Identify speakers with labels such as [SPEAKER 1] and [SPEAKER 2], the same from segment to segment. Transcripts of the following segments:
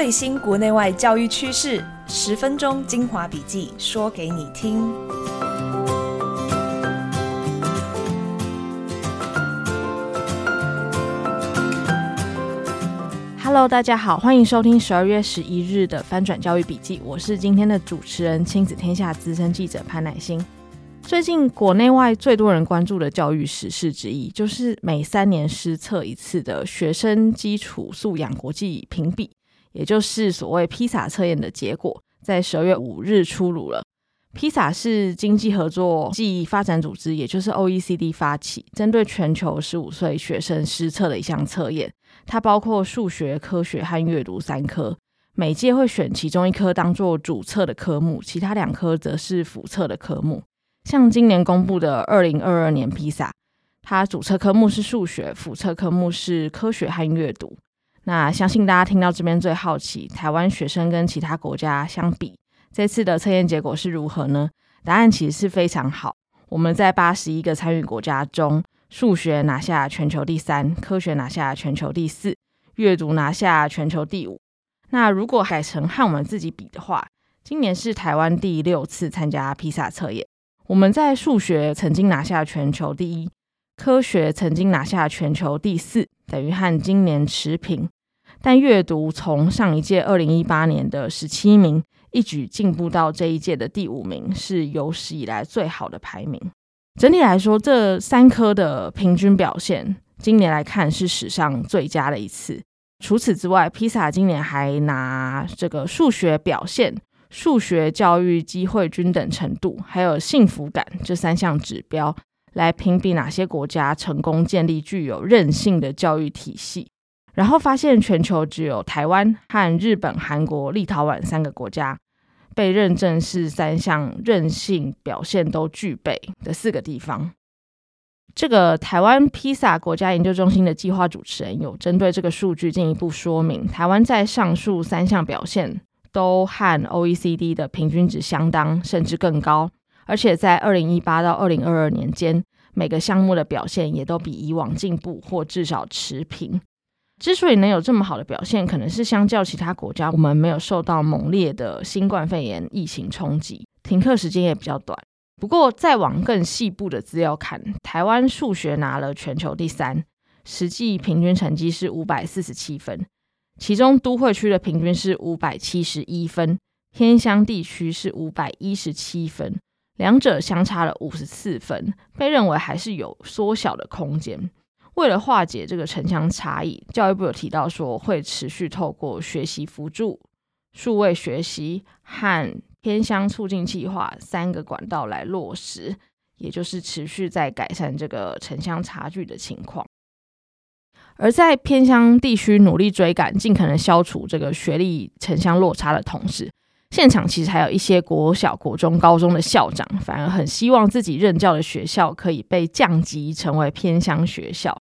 [SPEAKER 1] 最新国内外教育趋势，十分钟精华笔记，说给你听。
[SPEAKER 2] Hello，大家好，欢迎收听十二月十一日的翻转教育笔记，我是今天的主持人，亲子天下资深记者潘乃欣。最近国内外最多人关注的教育时事之一，就是每三年施测一次的学生基础素养国际评比，也就是所谓披萨测验的结果，在十二月五日出炉了。披萨是经济合作暨发展组织，也就是 OECD 发起，针对全球十五岁学生施测的一项测验。它包括数学、科学和阅读三科，每届会选其中一科当做主测的科目，其他两科则是辅测的科目。像今年公布的二零二二年披萨它主测科目是数学，辅测科目是科学和阅读。那相信大家听到这边最好奇，台湾学生跟其他国家相比，这次的测验结果是如何呢？答案其实是非常好。我们在八十一个参与国家中，数学拿下全球第三，科学拿下全球第四，阅读拿下全球第五。那如果改成和我们自己比的话，今年是台湾第六次参加披萨测验。我们在数学曾经拿下全球第一，科学曾经拿下全球第四，等于和今年持平。但阅读从上一届二零一八年的十七名，一举进步到这一届的第五名，是有史以来最好的排名。整体来说，这三科的平均表现，今年来看是史上最佳的一次。除此之外，PISA 今年还拿这个数学表现。数学教育机会均等程度，还有幸福感这三项指标来评比哪些国家成功建立具有韧性的教育体系，然后发现全球只有台湾和日本、韩国、立陶宛三个国家被认证是三项韧性表现都具备的四个地方。这个台湾披萨国家研究中心的计划主持人有针对这个数据进一步说明，台湾在上述三项表现。都和 OECD 的平均值相当，甚至更高。而且在二零一八到二零二二年间，每个项目的表现也都比以往进步，或至少持平。之所以能有这么好的表现，可能是相较其他国家，我们没有受到猛烈的新冠肺炎疫情冲击，停课时间也比较短。不过，再往更细部的资料看，台湾数学拿了全球第三，实际平均成绩是五百四十七分。其中都会区的平均是五百七十一分，偏乡地区是五百一十七分，两者相差了五十四分，被认为还是有缩小的空间。为了化解这个城乡差异，教育部有提到说会持续透过学习辅助、数位学习和偏乡促进计划三个管道来落实，也就是持续在改善这个城乡差距的情况。而在偏乡地区努力追赶，尽可能消除这个学历城乡落差的同时，现场其实还有一些国小、国中、高中的校长，反而很希望自己任教的学校可以被降级成为偏乡学校。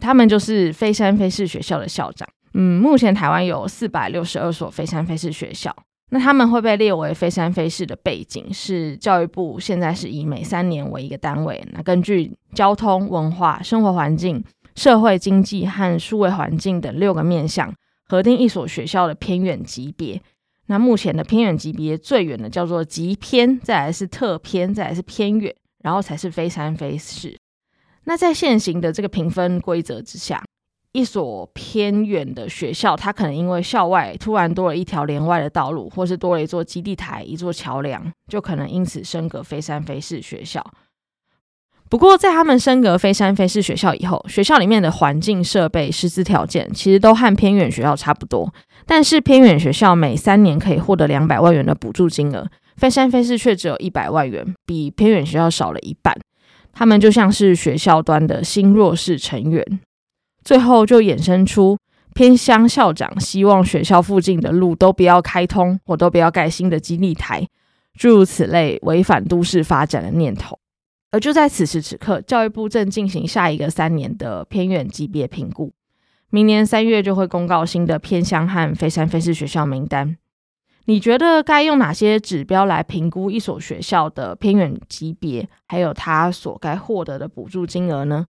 [SPEAKER 2] 他们就是非山非市学校的校长。嗯，目前台湾有四百六十二所非山非市学校，那他们会被列为非山非市的背景是教育部现在是以每三年为一个单位，那根据交通、文化、生活环境。社会经济和数位环境等六个面向，核定一所学校的偏远级别。那目前的偏远级别最远的叫做极偏，再来是特偏，再来是偏远，然后才是非山非市。那在现行的这个评分规则之下，一所偏远的学校，它可能因为校外突然多了一条连外的道路，或是多了一座基地台、一座桥梁，就可能因此升格非山非市学校。不过，在他们升格非山非市学校以后，学校里面的环境设备、师资条件其实都和偏远学校差不多。但是，偏远学校每三年可以获得两百万元的补助金额，非山非市却只有一百万元，比偏远学校少了一半。他们就像是学校端的新弱势成员。最后就衍生出偏乡校长希望学校附近的路都不要开通，或都不要盖新的基地台，诸如此类违反都市发展的念头。而就在此时此刻，教育部正进行下一个三年的偏远级别评估，明年三月就会公告新的偏乡和非山非市学校名单。你觉得该用哪些指标来评估一所学校的偏远级别，还有它所该获得的补助金额呢？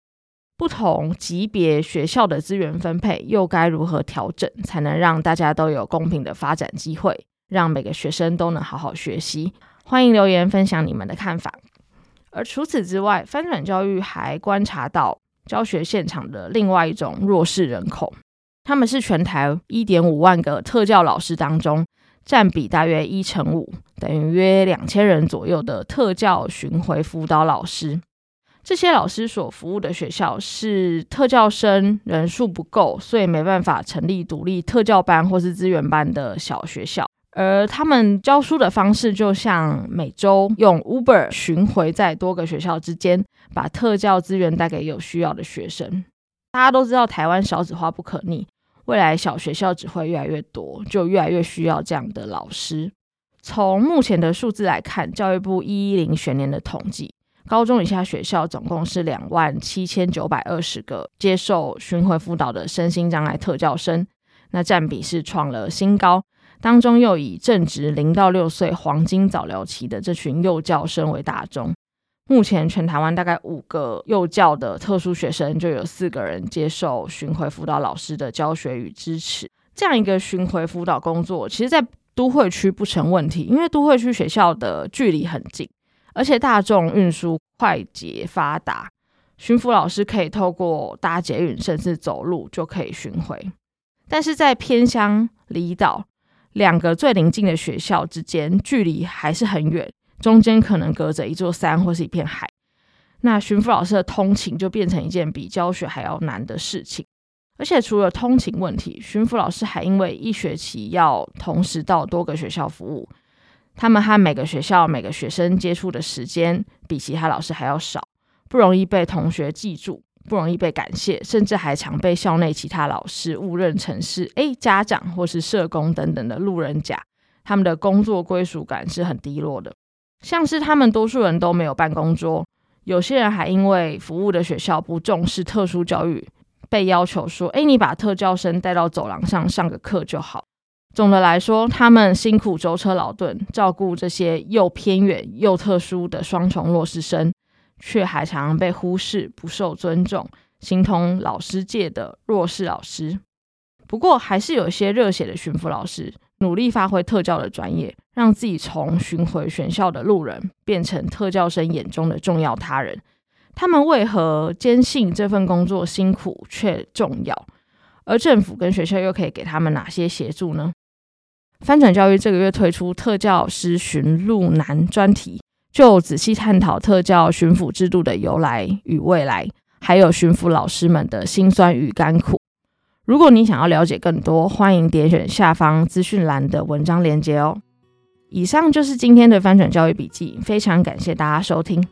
[SPEAKER 2] 不同级别学校的资源分配又该如何调整，才能让大家都有公平的发展机会，让每个学生都能好好学习？欢迎留言分享你们的看法。而除此之外，翻转教育还观察到教学现场的另外一种弱势人口，他们是全台一点五万个特教老师当中占比大约一成五，等于约两千人左右的特教巡回辅导老师。这些老师所服务的学校是特教生人数不够，所以没办法成立独立特教班或是资源班的小学校。而他们教书的方式，就像每周用 Uber 巡回在多个学校之间，把特教资源带给有需要的学生。大家都知道，台湾少子化不可逆，未来小学校只会越来越多，就越来越需要这样的老师。从目前的数字来看，教育部一一零学年的统计。高中以下学校总共是两万七千九百二十个接受巡回辅导的身心障碍特教生，那占比是创了新高。当中又以正值零到六岁黄金早疗期的这群幼教生为大宗。目前全台湾大概五个幼教的特殊学生，就有四个人接受巡回辅导老师的教学与支持。这样一个巡回辅导工作，其实在都会区不成问题，因为都会区学校的距离很近。而且大众运输快捷发达，巡辅老师可以透过搭捷运，甚至走路就可以巡回。但是在偏乡离岛，两个最邻近的学校之间距离还是很远，中间可能隔着一座山或是一片海。那巡抚老师的通勤就变成一件比教学还要难的事情。而且除了通勤问题，巡抚老师还因为一学期要同时到多个学校服务。他们和每个学校每个学生接触的时间比其他老师还要少，不容易被同学记住，不容易被感谢，甚至还常被校内其他老师误认成是诶家长或是社工等等的路人甲。他们的工作归属感是很低落的，像是他们多数人都没有办公桌，有些人还因为服务的学校不重视特殊教育，被要求说：“诶，你把特教生带到走廊上上个课就好。”总的来说，他们辛苦舟车劳顿，照顾这些又偏远又特殊的双重弱势生，却还常常被忽视、不受尊重，形同老师界的弱势老师。不过，还是有些热血的巡抚老师，努力发挥特教的专业，让自己从巡回选校的路人，变成特教生眼中的重要他人。他们为何坚信这份工作辛苦却重要？而政府跟学校又可以给他们哪些协助呢？翻转教育这个月推出特教师巡路难专题，就仔细探讨特教巡抚制度的由来与未来，还有巡抚老师们的辛酸与甘苦。如果你想要了解更多，欢迎点选下方资讯栏的文章链接哦。以上就是今天的翻转教育笔记，非常感谢大家收听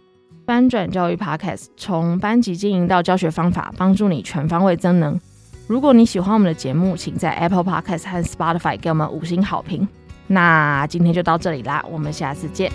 [SPEAKER 2] 翻转教育 Podcast，从班级经营到教学方法，帮助你全方位增能。如果你喜欢我们的节目，请在 Apple Podcast 和 Spotify 给我们五星好评。那今天就到这里啦，我们下次见。